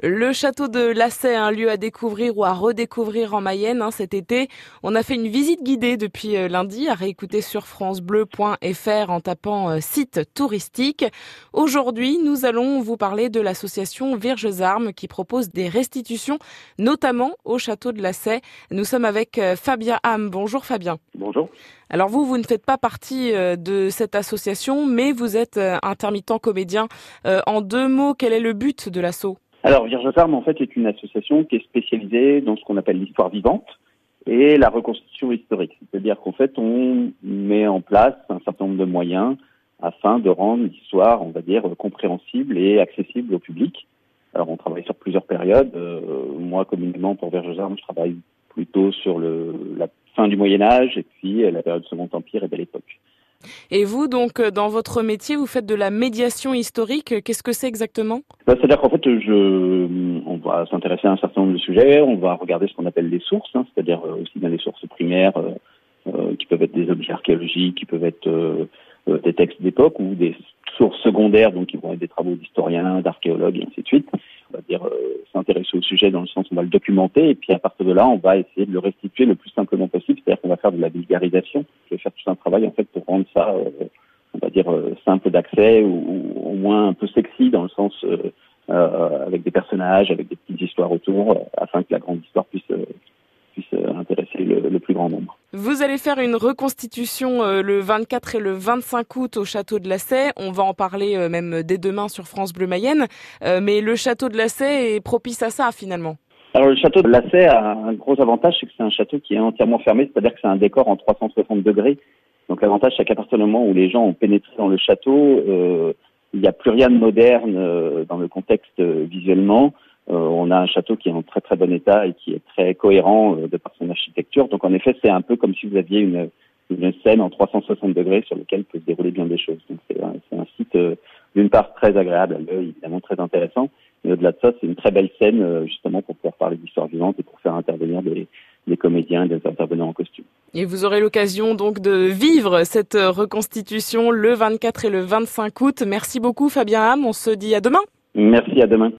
Le château de Lassay, un lieu à découvrir ou à redécouvrir en Mayenne hein, cet été. On a fait une visite guidée depuis euh, lundi à réécouter sur francebleu.fr en tapant euh, site touristique. Aujourd'hui, nous allons vous parler de l'association Virges Armes qui propose des restitutions, notamment au château de Lassay. Nous sommes avec euh, Fabien Ham. Bonjour Fabien. Bonjour. Alors vous, vous ne faites pas partie de cette association, mais vous êtes intermittent comédien. En deux mots, quel est le but de l'assaut? Alors, Vierge Armes, en fait, est une association qui est spécialisée dans ce qu'on appelle l'histoire vivante et la reconstitution historique. C'est-à-dire qu'en fait, on met en place un certain nombre de moyens afin de rendre l'histoire, on va dire, compréhensible et accessible au public. Alors, on travaille sur plusieurs périodes. Euh, moi, communément, pour Vierge Armes, je travaille plutôt sur le, la fin du Moyen Âge et puis la période Second Empire et de l'époque. Et vous, donc, euh, dans votre métier, vous faites de la médiation historique. Qu'est-ce que c'est exactement? Bah, C'est-à-dire qu'en fait, je, on va s'intéresser à un certain nombre de sujets. On va regarder ce qu'on appelle les sources, hein, c'est-à-dire euh, aussi dans les sources primaires, euh, qui peuvent être des objets archéologiques, qui peuvent être des textes d'époque ou des sources secondaires, donc qui vont être des travaux d'historiens, d'archéologues, et ainsi de suite. On va dire s'intéresser au sujet dans le sens où on va le documenter, et puis à partir de là, on va essayer de le restituer le plus simplement possible, c'est-à-dire qu'on va faire de la vulgarisation. Je vais faire tout un travail en fait euh, on va dire, euh, simple d'accès ou, au moins un peu sexy dans le sens euh, avec des personnages, avec des petites histoires autour, afin que la grande histoire puisse puisse intéresser le, plus grand nombre. Vous allez faire une reconstitution le 24 et le 25 août au château de Lassay. On va en parler même dès demain sur France Bleu Mayenne. mais le château de Lassay est propice à ça finalement. Alors le château de Lassay a un gros avantage, c'est que c'est un château qui est entièrement fermé, c'est-à-dire que c'est un décor en 360 degrés. Donc l'avantage, c'est qu'à partir du moment où les gens ont pénétré dans le château, euh, il n'y a plus rien de moderne euh, dans le contexte euh, visuellement. On a un château qui est en très très bon état et qui est très cohérent de par son architecture. Donc en effet, c'est un peu comme si vous aviez une, scène en 360 degrés sur laquelle peut se dérouler bien des choses. Donc c'est un, site d'une part très agréable évidemment très intéressant, mais au-delà de ça, c'est une très belle scène justement pour pouvoir parler d'histoire vivante et pour faire intervenir des, des comédiens, des intervenants en costume. Et vous aurez l'occasion donc de vivre cette reconstitution le 24 et le 25 août. Merci beaucoup Fabien Ham, on se dit à demain. Merci, à demain.